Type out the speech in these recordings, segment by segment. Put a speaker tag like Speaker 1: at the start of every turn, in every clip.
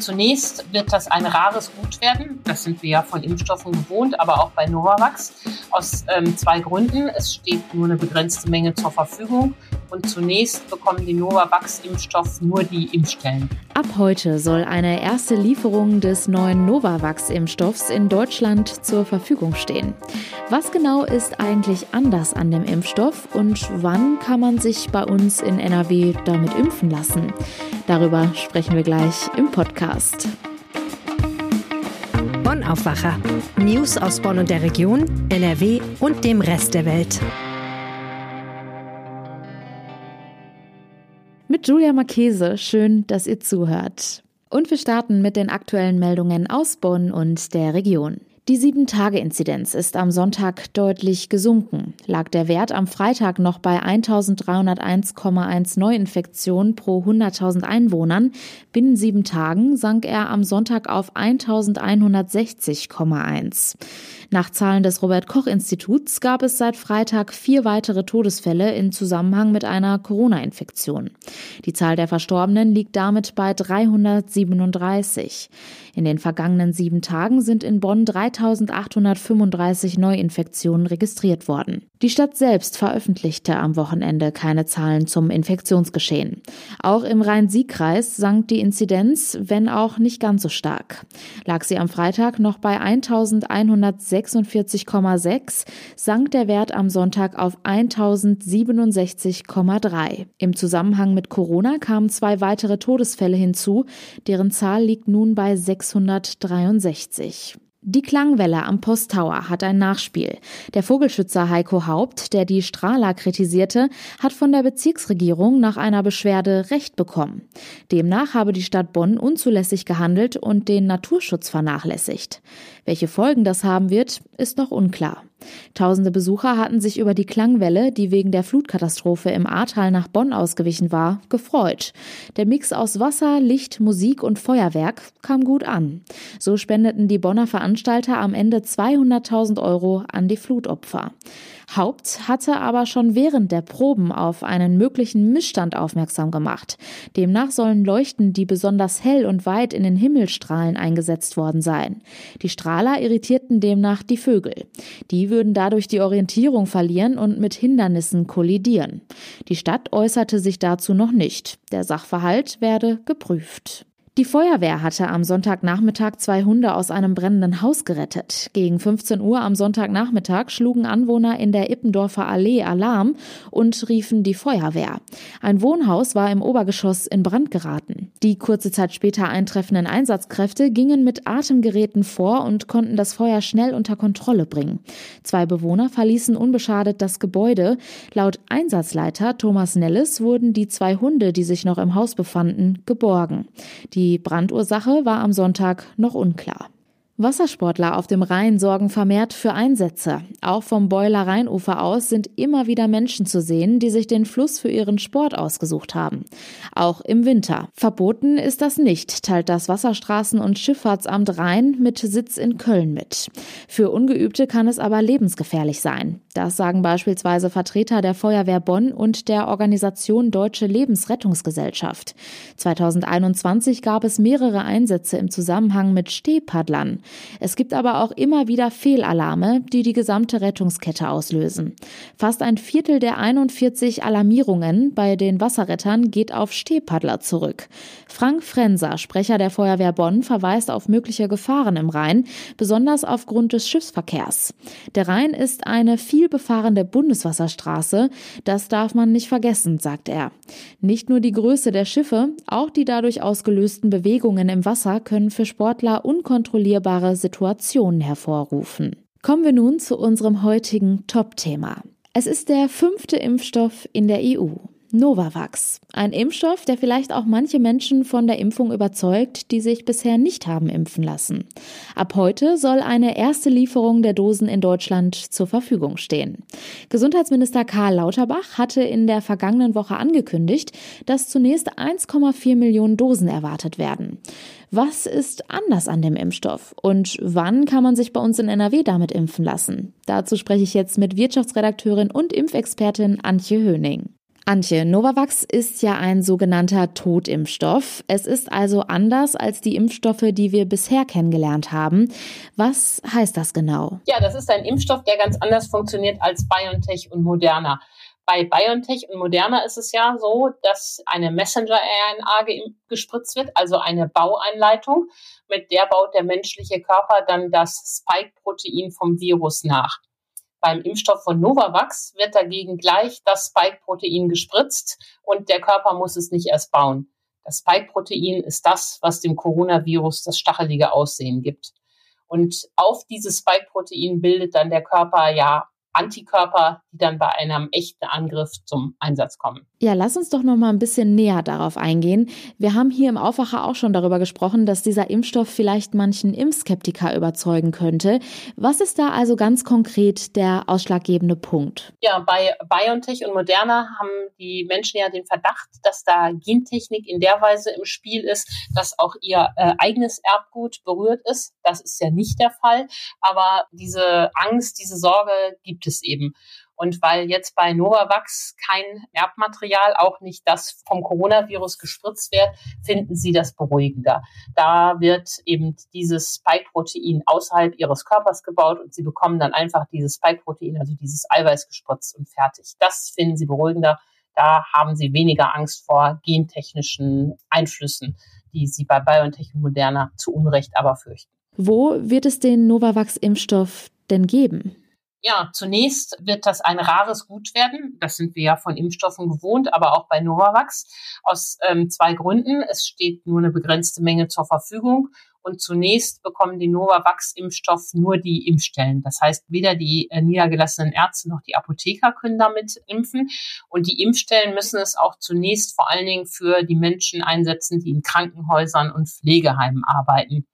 Speaker 1: Zunächst wird das ein rares Gut werden. Das sind wir ja von Impfstoffen gewohnt, aber auch bei Novavax. Aus ähm, zwei Gründen. Es steht nur eine begrenzte Menge zur Verfügung. Und zunächst bekommen die Novavax-Impfstoff nur die Impfstellen.
Speaker 2: Ab heute soll eine erste Lieferung des neuen Novavax-Impfstoffs in Deutschland zur Verfügung stehen. Was genau ist eigentlich anders an dem Impfstoff und wann kann man sich bei uns in NRW damit impfen lassen? Darüber sprechen wir gleich im Podcast.
Speaker 3: Bonn Aufwacher. News aus Bonn und der Region, NRW und dem Rest der Welt.
Speaker 2: Mit Julia Marchese, schön, dass ihr zuhört. Und wir starten mit den aktuellen Meldungen aus Bonn und der Region. Die 7-Tage-Inzidenz ist am Sonntag deutlich gesunken. Lag der Wert am Freitag noch bei 1301,1 Neuinfektionen pro 100.000 Einwohnern, binnen sieben Tagen sank er am Sonntag auf 1160,1. Nach Zahlen des Robert Koch Instituts gab es seit Freitag vier weitere Todesfälle in Zusammenhang mit einer Corona-Infektion. Die Zahl der Verstorbenen liegt damit bei 337. In den vergangenen sieben Tagen sind in Bonn 3835 Neuinfektionen registriert worden. Die Stadt selbst veröffentlichte am Wochenende keine Zahlen zum Infektionsgeschehen. Auch im Rhein-Sieg-Kreis sank die Inzidenz, wenn auch nicht ganz so stark. Lag sie am Freitag noch bei 1146,6, sank der Wert am Sonntag auf 1067,3. Im Zusammenhang mit Corona kamen zwei weitere Todesfälle hinzu, deren Zahl liegt nun bei 6 663. Die Klangwelle am Posttower hat ein Nachspiel. Der Vogelschützer Heiko Haupt, der die Strahler kritisierte, hat von der Bezirksregierung nach einer Beschwerde Recht bekommen. Demnach habe die Stadt Bonn unzulässig gehandelt und den Naturschutz vernachlässigt. Welche Folgen das haben wird, ist noch unklar. Tausende Besucher hatten sich über die Klangwelle, die wegen der Flutkatastrophe im Ahrtal nach Bonn ausgewichen war, gefreut. Der Mix aus Wasser, Licht, Musik und Feuerwerk kam gut an. So spendeten die Bonner Veranstalter am Ende 200.000 Euro an die Flutopfer. Haupt hatte aber schon während der Proben auf einen möglichen Missstand aufmerksam gemacht. Demnach sollen Leuchten, die besonders hell und weit in den Himmelstrahlen eingesetzt worden sein. Die Strahler irritierten demnach die Vögel. Die würden dadurch die Orientierung verlieren und mit Hindernissen kollidieren. Die Stadt äußerte sich dazu noch nicht. Der Sachverhalt werde geprüft. Die Feuerwehr hatte am Sonntagnachmittag zwei Hunde aus einem brennenden Haus gerettet. Gegen 15 Uhr am Sonntagnachmittag schlugen Anwohner in der Ippendorfer Allee Alarm und riefen die Feuerwehr. Ein Wohnhaus war im Obergeschoss in Brand geraten. Die kurze Zeit später eintreffenden Einsatzkräfte gingen mit Atemgeräten vor und konnten das Feuer schnell unter Kontrolle bringen. Zwei Bewohner verließen unbeschadet das Gebäude. Laut Einsatzleiter Thomas Nellis wurden die zwei Hunde, die sich noch im Haus befanden, geborgen. Die die Brandursache war am Sonntag noch unklar. Wassersportler auf dem Rhein sorgen vermehrt für Einsätze. Auch vom Beuler Rheinufer aus sind immer wieder Menschen zu sehen, die sich den Fluss für ihren Sport ausgesucht haben. Auch im Winter. Verboten ist das nicht, teilt das Wasserstraßen- und Schifffahrtsamt Rhein mit Sitz in Köln mit. Für Ungeübte kann es aber lebensgefährlich sein. Das sagen beispielsweise Vertreter der Feuerwehr Bonn und der Organisation Deutsche Lebensrettungsgesellschaft. 2021 gab es mehrere Einsätze im Zusammenhang mit Stehpaddlern. Es gibt aber auch immer wieder Fehlalarme, die die gesamte Rettungskette auslösen. Fast ein Viertel der 41 Alarmierungen bei den Wasserrettern geht auf Stehpaddler zurück. Frank Frenser, Sprecher der Feuerwehr Bonn, verweist auf mögliche Gefahren im Rhein, besonders aufgrund des Schiffsverkehrs. Der Rhein ist eine viel befahrene Bundeswasserstraße. Das darf man nicht vergessen, sagt er. Nicht nur die Größe der Schiffe, auch die dadurch ausgelösten Bewegungen im Wasser können für Sportler unkontrollierbar unvermeidbare Situationen hervorrufen. Kommen wir nun zu unserem heutigen Top-Thema. Es ist der fünfte Impfstoff in der EU. Novavax. Ein Impfstoff, der vielleicht auch manche Menschen von der Impfung überzeugt, die sich bisher nicht haben impfen lassen. Ab heute soll eine erste Lieferung der Dosen in Deutschland zur Verfügung stehen. Gesundheitsminister Karl Lauterbach hatte in der vergangenen Woche angekündigt, dass zunächst 1,4 Millionen Dosen erwartet werden. Was ist anders an dem Impfstoff und wann kann man sich bei uns in NRW damit impfen lassen? Dazu spreche ich jetzt mit Wirtschaftsredakteurin und Impfexpertin Antje Höning. Antje, Novavax ist ja ein sogenannter Totimpfstoff. Es ist also anders als die Impfstoffe, die wir bisher kennengelernt haben. Was heißt das genau?
Speaker 1: Ja, das ist ein Impfstoff, der ganz anders funktioniert als BioNTech und Moderna. Bei BioNTech und Moderna ist es ja so, dass eine Messenger-RNA gespritzt wird, also eine Baueinleitung. Mit der baut der menschliche Körper dann das Spike-Protein vom Virus nach. Beim Impfstoff von Novavax wird dagegen gleich das Spike-Protein gespritzt und der Körper muss es nicht erst bauen. Das Spike-Protein ist das, was dem Coronavirus das stachelige Aussehen gibt. Und auf dieses Spike-Protein bildet dann der Körper ja Antikörper, die dann bei einem echten Angriff zum Einsatz kommen.
Speaker 2: Ja, lass uns doch noch mal ein bisschen näher darauf eingehen. Wir haben hier im Aufwacher auch schon darüber gesprochen, dass dieser Impfstoff vielleicht manchen Impfskeptiker überzeugen könnte. Was ist da also ganz konkret der ausschlaggebende Punkt?
Speaker 1: Ja, bei BioNTech und Moderna haben die Menschen ja den Verdacht, dass da Gentechnik in der Weise im Spiel ist, dass auch ihr äh, eigenes Erbgut berührt ist. Das ist ja nicht der Fall, aber diese Angst, diese Sorge gibt gibt es eben. Und weil jetzt bei Novavax kein Erbmaterial, auch nicht das vom Coronavirus gespritzt wird, finden sie das beruhigender. Da wird eben dieses Spike-Protein außerhalb ihres Körpers gebaut und sie bekommen dann einfach dieses Spike-Protein, also dieses Eiweiß gespritzt und fertig. Das finden sie beruhigender. Da haben sie weniger Angst vor gentechnischen Einflüssen, die sie bei BioNTech und Moderna zu Unrecht aber fürchten.
Speaker 2: Wo wird es den Novavax-Impfstoff denn geben?
Speaker 1: Ja, zunächst wird das ein rares Gut werden. Das sind wir ja von Impfstoffen gewohnt, aber auch bei Novavax aus ähm, zwei Gründen. Es steht nur eine begrenzte Menge zur Verfügung und zunächst bekommen die Novavax-Impfstoff nur die Impfstellen. Das heißt, weder die äh, niedergelassenen Ärzte noch die Apotheker können damit impfen. Und die Impfstellen müssen es auch zunächst vor allen Dingen für die Menschen einsetzen, die in Krankenhäusern und Pflegeheimen arbeiten.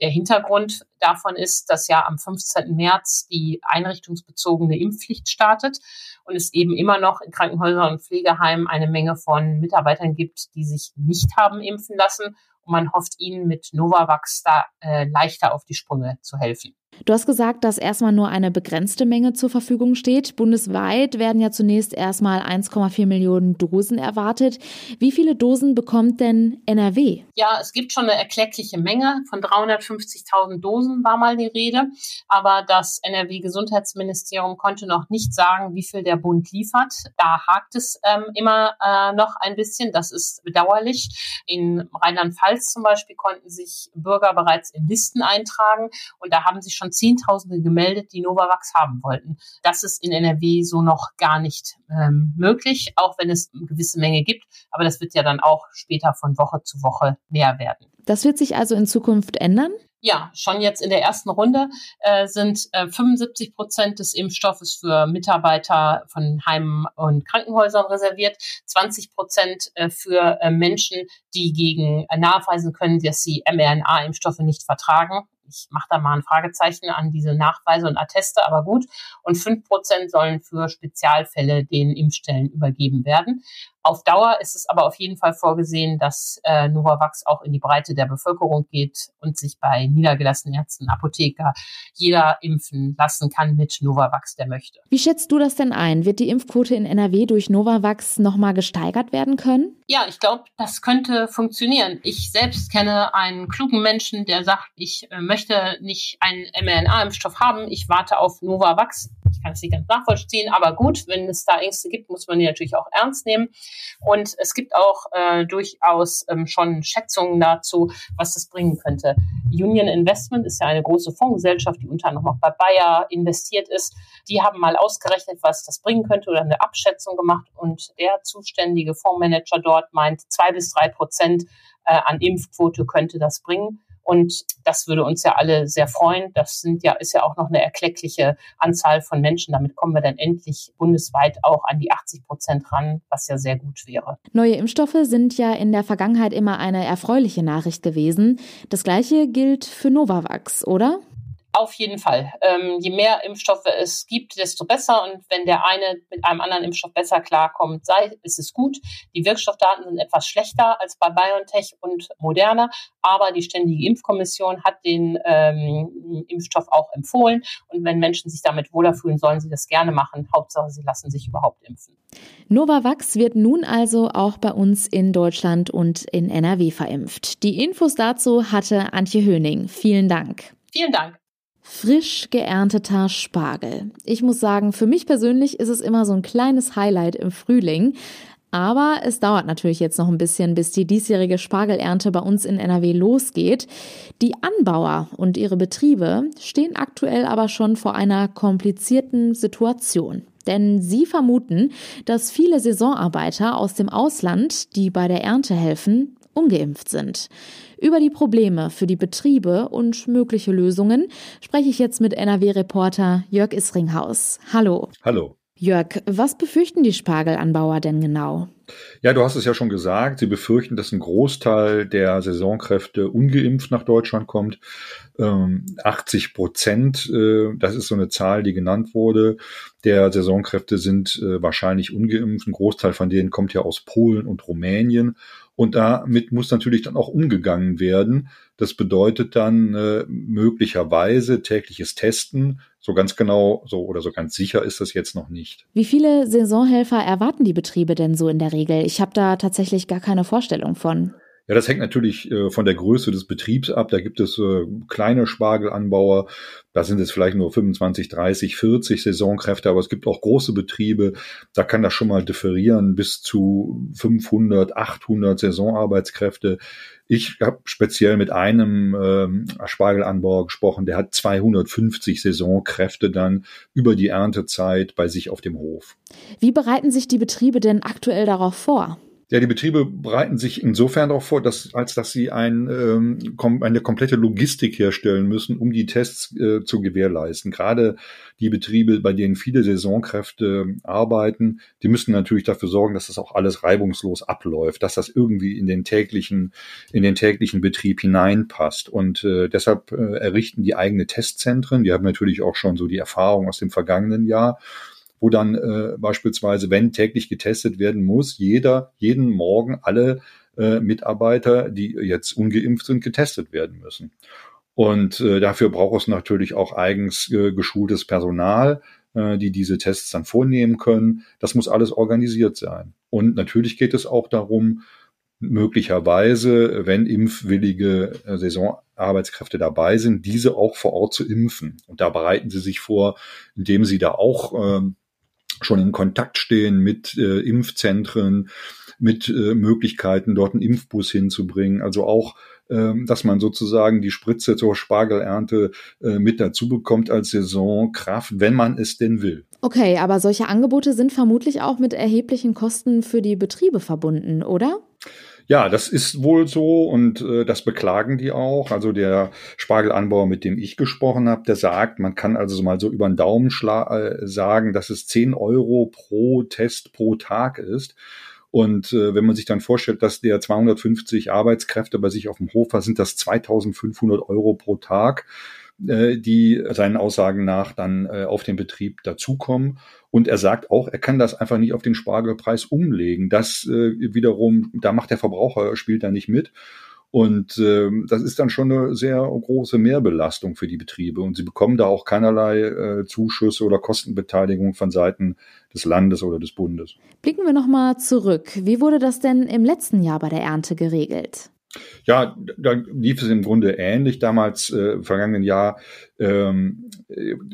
Speaker 1: Der Hintergrund davon ist, dass ja am 15. März die einrichtungsbezogene Impfpflicht startet und es eben immer noch in Krankenhäusern und Pflegeheimen eine Menge von Mitarbeitern gibt, die sich nicht haben impfen lassen. Und man hofft ihnen mit Novavax da äh, leichter auf die Sprünge zu helfen.
Speaker 2: Du hast gesagt, dass erstmal nur eine begrenzte Menge zur Verfügung steht. Bundesweit werden ja zunächst erstmal 1,4 Millionen Dosen erwartet. Wie viele Dosen bekommt denn NRW?
Speaker 1: Ja, es gibt schon eine erkleckliche Menge. Von 350.000 Dosen war mal die Rede. Aber das NRW-Gesundheitsministerium konnte noch nicht sagen, wie viel der Bund liefert. Da hakt es ähm, immer äh, noch ein bisschen. Das ist bedauerlich. In Rheinland-Pfalz zum Beispiel konnten sich Bürger bereits in Listen eintragen. Und da haben sich schon Zehntausende gemeldet, die Novavax haben wollten. Das ist in NRW so noch gar nicht ähm, möglich, auch wenn es eine gewisse Menge gibt. Aber das wird ja dann auch später von Woche zu Woche mehr werden.
Speaker 2: Das wird sich also in Zukunft ändern?
Speaker 1: Ja, schon jetzt in der ersten Runde äh, sind äh, 75 Prozent des Impfstoffes für Mitarbeiter von Heimen und Krankenhäusern reserviert, 20 Prozent äh, für äh, Menschen, die gegen äh, nachweisen können, dass sie mRNA-Impfstoffe nicht vertragen ich mache da mal ein Fragezeichen an diese Nachweise und Atteste, aber gut. Und fünf Prozent sollen für Spezialfälle den Impfstellen übergeben werden. Auf Dauer ist es aber auf jeden Fall vorgesehen, dass äh, Novavax auch in die Breite der Bevölkerung geht und sich bei niedergelassenen Ärzten, Apotheker jeder impfen lassen kann mit Novavax, der möchte.
Speaker 2: Wie schätzt du das denn ein? Wird die Impfquote in NRW durch Novavax nochmal gesteigert werden können?
Speaker 1: Ja, ich glaube, das könnte funktionieren. Ich selbst kenne einen klugen Menschen, der sagt, ich äh, möchte nicht einen mRNA-Impfstoff haben, ich warte auf Novavax. Ich kann es nicht ganz nachvollziehen, aber gut, wenn es da Ängste gibt, muss man die natürlich auch ernst nehmen. Und es gibt auch äh, durchaus ähm, schon Schätzungen dazu, was das bringen könnte. Union Investment ist ja eine große Fondsgesellschaft, die unter anderem auch bei Bayer investiert ist. Die haben mal ausgerechnet, was das bringen könnte oder eine Abschätzung gemacht. Und der zuständige Fondsmanager dort meint, zwei bis drei Prozent äh, an Impfquote könnte das bringen. Und das würde uns ja alle sehr freuen. Das sind ja, ist ja auch noch eine erkleckliche Anzahl von Menschen. Damit kommen wir dann endlich bundesweit auch an die 80 Prozent ran, was ja sehr gut wäre.
Speaker 2: Neue Impfstoffe sind ja in der Vergangenheit immer eine erfreuliche Nachricht gewesen. Das Gleiche gilt für Novavax, oder?
Speaker 1: Auf jeden Fall. Ähm, je mehr Impfstoffe es gibt, desto besser. Und wenn der eine mit einem anderen Impfstoff besser klarkommt, sei, ist es gut. Die Wirkstoffdaten sind etwas schlechter als bei BioNTech und Moderna, aber die Ständige Impfkommission hat den ähm, Impfstoff auch empfohlen. Und wenn Menschen sich damit wohler fühlen, sollen sie das gerne machen. Hauptsache, sie lassen sich überhaupt impfen.
Speaker 2: Novavax wird nun also auch bei uns in Deutschland und in NRW verimpft. Die Infos dazu hatte Antje Höning. Vielen Dank.
Speaker 1: Vielen Dank.
Speaker 2: Frisch geernteter Spargel. Ich muss sagen, für mich persönlich ist es immer so ein kleines Highlight im Frühling. Aber es dauert natürlich jetzt noch ein bisschen, bis die diesjährige Spargelernte bei uns in NRW losgeht. Die Anbauer und ihre Betriebe stehen aktuell aber schon vor einer komplizierten Situation. Denn sie vermuten, dass viele Saisonarbeiter aus dem Ausland, die bei der Ernte helfen, ungeimpft sind. Über die Probleme für die Betriebe und mögliche Lösungen spreche ich jetzt mit NRW-Reporter Jörg Isringhaus. Hallo.
Speaker 4: Hallo.
Speaker 2: Jörg, was befürchten die Spargelanbauer denn genau?
Speaker 4: Ja, du hast es ja schon gesagt. Sie befürchten, dass ein Großteil der Saisonkräfte ungeimpft nach Deutschland kommt. 80 ähm, Prozent, äh, das ist so eine Zahl, die genannt wurde, der Saisonkräfte sind äh, wahrscheinlich ungeimpft. Ein Großteil von denen kommt ja aus Polen und Rumänien. Und damit muss natürlich dann auch umgegangen werden. Das bedeutet dann äh, möglicherweise tägliches Testen. So ganz genau so oder so ganz sicher ist das jetzt noch nicht.
Speaker 2: Wie viele Saisonhelfer erwarten die Betriebe denn so in der Regel? Ich habe da tatsächlich gar keine Vorstellung von.
Speaker 4: Ja, das hängt natürlich äh, von der Größe des Betriebs ab. Da gibt es äh, kleine Spargelanbauer, da sind es vielleicht nur 25, 30, 40 Saisonkräfte, aber es gibt auch große Betriebe, da kann das schon mal differieren bis zu 500, 800 Saisonarbeitskräfte. Ich habe speziell mit einem ähm, Spargelanbauer gesprochen, der hat 250 Saisonkräfte dann über die Erntezeit bei sich auf dem Hof.
Speaker 2: Wie bereiten sich die Betriebe denn aktuell darauf vor?
Speaker 4: Ja, die Betriebe bereiten sich insofern darauf vor, dass, als dass sie ein, ähm, eine komplette Logistik herstellen müssen, um die Tests äh, zu gewährleisten. Gerade die Betriebe, bei denen viele Saisonkräfte arbeiten, die müssen natürlich dafür sorgen, dass das auch alles reibungslos abläuft, dass das irgendwie in den täglichen, in den täglichen Betrieb hineinpasst. Und äh, deshalb äh, errichten die eigene Testzentren. Die haben natürlich auch schon so die Erfahrung aus dem vergangenen Jahr wo dann äh, beispielsweise, wenn täglich getestet werden muss, jeder, jeden Morgen alle äh, Mitarbeiter, die jetzt ungeimpft sind, getestet werden müssen. Und äh, dafür braucht es natürlich auch eigens äh, geschultes Personal, äh, die diese Tests dann vornehmen können. Das muss alles organisiert sein. Und natürlich geht es auch darum, möglicherweise, wenn impfwillige äh, Saisonarbeitskräfte dabei sind, diese auch vor Ort zu impfen. Und da bereiten sie sich vor, indem sie da auch ähm, schon in Kontakt stehen mit äh, Impfzentren, mit äh, Möglichkeiten, dort einen Impfbus hinzubringen. Also auch, ähm, dass man sozusagen die Spritze zur Spargelernte äh, mit dazu bekommt als Saisonkraft, wenn man es denn will.
Speaker 2: Okay, aber solche Angebote sind vermutlich auch mit erheblichen Kosten für die Betriebe verbunden, oder?
Speaker 4: Ja, das ist wohl so und äh, das beklagen die auch. Also der Spargelanbauer, mit dem ich gesprochen habe, der sagt, man kann also mal so über den Daumen äh, sagen, dass es 10 Euro pro Test pro Tag ist. Und äh, wenn man sich dann vorstellt, dass der 250 Arbeitskräfte bei sich auf dem Hof hat, sind das 2500 Euro pro Tag. Äh, die seinen Aussagen nach dann äh, auf den Betrieb dazukommen. Und er sagt auch, er kann das einfach nicht auf den Spargelpreis umlegen. Das äh, wiederum, da macht der Verbraucher, spielt da nicht mit. Und äh, das ist dann schon eine sehr große Mehrbelastung für die Betriebe. Und sie bekommen da auch keinerlei Zuschüsse oder Kostenbeteiligung von Seiten des Landes oder des Bundes.
Speaker 2: Blicken wir nochmal zurück. Wie wurde das denn im letzten Jahr bei der Ernte geregelt?
Speaker 4: Ja, da lief es im Grunde ähnlich. Damals, äh, im vergangenen Jahr, ähm,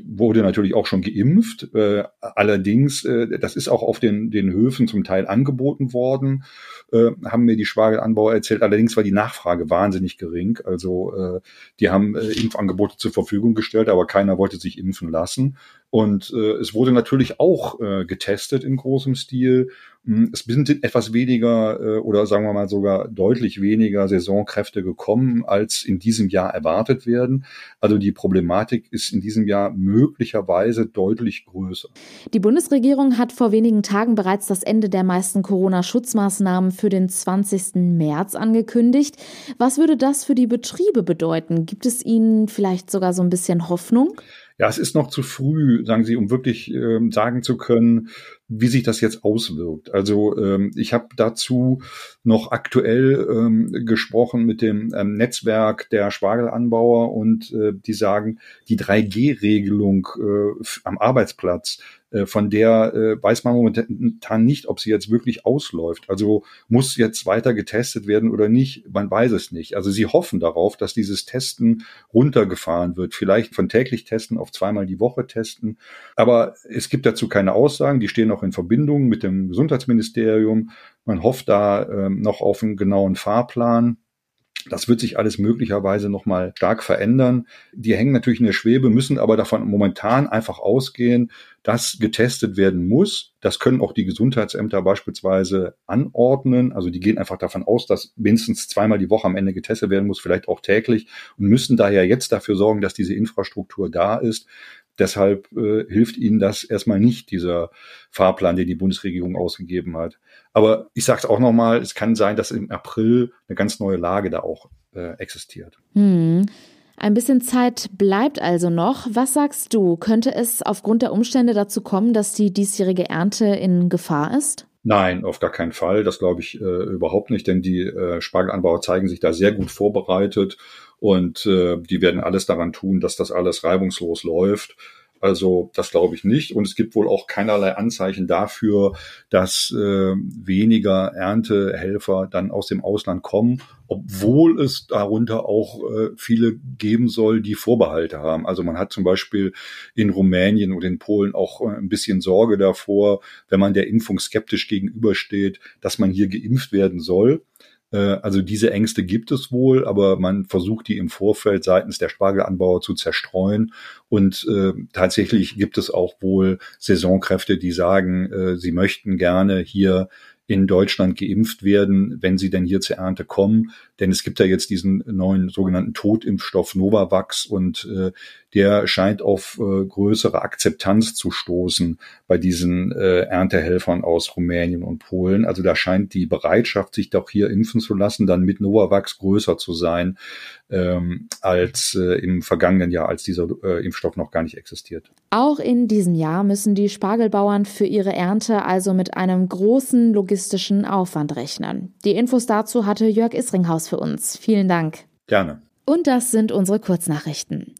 Speaker 4: wurde natürlich auch schon geimpft. Äh, allerdings, äh, das ist auch auf den, den Höfen zum Teil angeboten worden, äh, haben mir die Spargelanbauer erzählt. Allerdings war die Nachfrage wahnsinnig gering. Also äh, die haben äh, Impfangebote zur Verfügung gestellt, aber keiner wollte sich impfen lassen. Und äh, es wurde natürlich auch äh, getestet in großem Stil. Hm, es sind etwas weniger äh, oder sagen wir mal sogar deutlich weniger Saisonkräfte gekommen, als in diesem Jahr erwartet werden. Also die Problematik ist in diesem Jahr möglicherweise deutlich größer.
Speaker 2: Die Bundesregierung hat vor wenigen Tagen bereits das Ende der meisten Corona-Schutzmaßnahmen für den 20. März angekündigt. Was würde das für die Betriebe bedeuten? Gibt es Ihnen vielleicht sogar so ein bisschen Hoffnung?
Speaker 4: Ja, es ist noch zu früh, sagen Sie, um wirklich ähm, sagen zu können, wie sich das jetzt auswirkt. Also ähm, ich habe dazu noch aktuell ähm, gesprochen mit dem ähm, Netzwerk der Spargelanbauer und äh, die sagen, die 3G-Regelung äh, am Arbeitsplatz von der äh, weiß man momentan nicht, ob sie jetzt wirklich ausläuft. Also muss jetzt weiter getestet werden oder nicht, man weiß es nicht. Also sie hoffen darauf, dass dieses Testen runtergefahren wird. Vielleicht von täglich testen auf zweimal die Woche testen. Aber es gibt dazu keine Aussagen. Die stehen noch in Verbindung mit dem Gesundheitsministerium. Man hofft da äh, noch auf einen genauen Fahrplan. Das wird sich alles möglicherweise nochmal stark verändern. Die hängen natürlich in der Schwebe, müssen aber davon momentan einfach ausgehen, dass getestet werden muss. Das können auch die Gesundheitsämter beispielsweise anordnen. Also die gehen einfach davon aus, dass mindestens zweimal die Woche am Ende getestet werden muss, vielleicht auch täglich und müssen daher jetzt dafür sorgen, dass diese Infrastruktur da ist. Deshalb äh, hilft ihnen das erstmal nicht, dieser Fahrplan, den die Bundesregierung ausgegeben hat. Aber ich sage es auch nochmal, es kann sein, dass im April eine ganz neue Lage da auch äh, existiert.
Speaker 2: Hm. Ein bisschen Zeit bleibt also noch. Was sagst du? Könnte es aufgrund der Umstände dazu kommen, dass die diesjährige Ernte in Gefahr ist?
Speaker 4: Nein, auf gar keinen Fall. Das glaube ich äh, überhaupt nicht, denn die äh, Spargelanbauer zeigen sich da sehr gut vorbereitet und äh, die werden alles daran tun, dass das alles reibungslos läuft. Also das glaube ich nicht. Und es gibt wohl auch keinerlei Anzeichen dafür, dass äh, weniger Erntehelfer dann aus dem Ausland kommen, obwohl es darunter auch äh, viele geben soll, die Vorbehalte haben. Also man hat zum Beispiel in Rumänien und in Polen auch äh, ein bisschen Sorge davor, wenn man der Impfung skeptisch gegenübersteht, dass man hier geimpft werden soll. Äh, also diese Ängste gibt es wohl, aber man versucht die im Vorfeld seitens der Spargelanbauer zu zerstreuen. Und äh, tatsächlich gibt es auch wohl Saisonkräfte, die sagen, äh, sie möchten gerne hier in Deutschland geimpft werden, wenn sie denn hier zur Ernte kommen. Denn es gibt ja jetzt diesen neuen sogenannten Totimpfstoff Novavax und äh, der scheint auf äh, größere Akzeptanz zu stoßen bei diesen äh, Erntehelfern aus Rumänien und Polen. Also da scheint die Bereitschaft, sich doch hier impfen zu lassen, dann mit Novavax größer zu sein ähm, als äh, im vergangenen Jahr, als dieser äh, Impfstoff noch gar nicht existiert.
Speaker 2: Auch in diesem Jahr müssen die Spargelbauern für ihre Ernte also mit einem großen logistischen Aufwand rechnen. Die Infos dazu hatte Jörg Isringhaus für uns. Vielen Dank.
Speaker 4: Gerne.
Speaker 2: Und das sind unsere Kurznachrichten.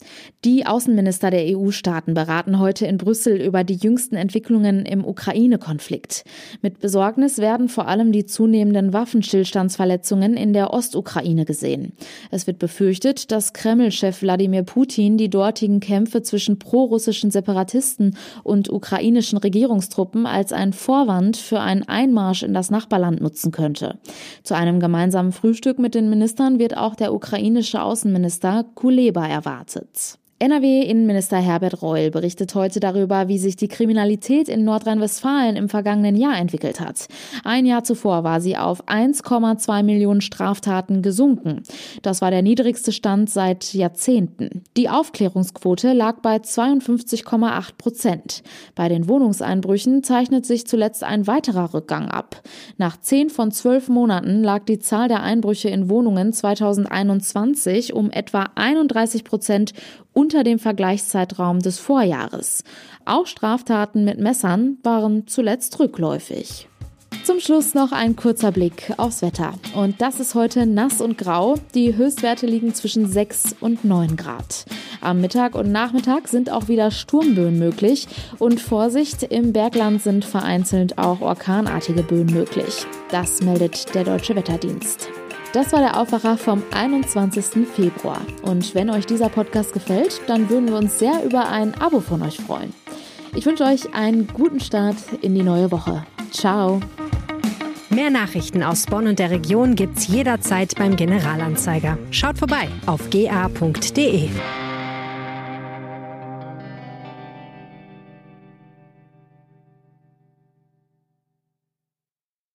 Speaker 2: Die Außenminister der EU-Staaten beraten heute in Brüssel über die jüngsten Entwicklungen im Ukraine-Konflikt. Mit Besorgnis werden vor allem die zunehmenden Waffenstillstandsverletzungen in der Ostukraine gesehen. Es wird befürchtet, dass Kreml-Chef Wladimir Putin die dortigen Kämpfe zwischen prorussischen Separatisten und ukrainischen Regierungstruppen als ein Vorwand für einen Einmarsch in das Nachbarland nutzen könnte. Zu einem gemeinsamen Frühstück mit den Ministern wird auch der ukrainische Außenminister Kuleba erwartet. NRW-Innenminister Herbert Reul berichtet heute darüber, wie sich die Kriminalität in Nordrhein-Westfalen im vergangenen Jahr entwickelt hat. Ein Jahr zuvor war sie auf 1,2 Millionen Straftaten gesunken. Das war der niedrigste Stand seit Jahrzehnten. Die Aufklärungsquote lag bei 52,8 Prozent. Bei den Wohnungseinbrüchen zeichnet sich zuletzt ein weiterer Rückgang ab. Nach zehn von zwölf Monaten lag die Zahl der Einbrüche in Wohnungen 2021 um etwa 31 Prozent unter dem Vergleichszeitraum des Vorjahres. Auch Straftaten mit Messern waren zuletzt rückläufig. Zum Schluss noch ein kurzer Blick aufs Wetter. Und das ist heute nass und grau. Die Höchstwerte liegen zwischen 6 und 9 Grad. Am Mittag und Nachmittag sind auch wieder Sturmböen möglich. Und Vorsicht, im Bergland sind vereinzelt auch orkanartige Böen möglich. Das meldet der Deutsche Wetterdienst. Das war der Aufwacher vom 21. Februar. Und wenn euch dieser Podcast gefällt, dann würden wir uns sehr über ein Abo von euch freuen. Ich wünsche euch einen guten Start in die neue Woche. Ciao.
Speaker 3: Mehr Nachrichten aus Bonn und der Region gibt's jederzeit beim Generalanzeiger. Schaut vorbei auf ga.de.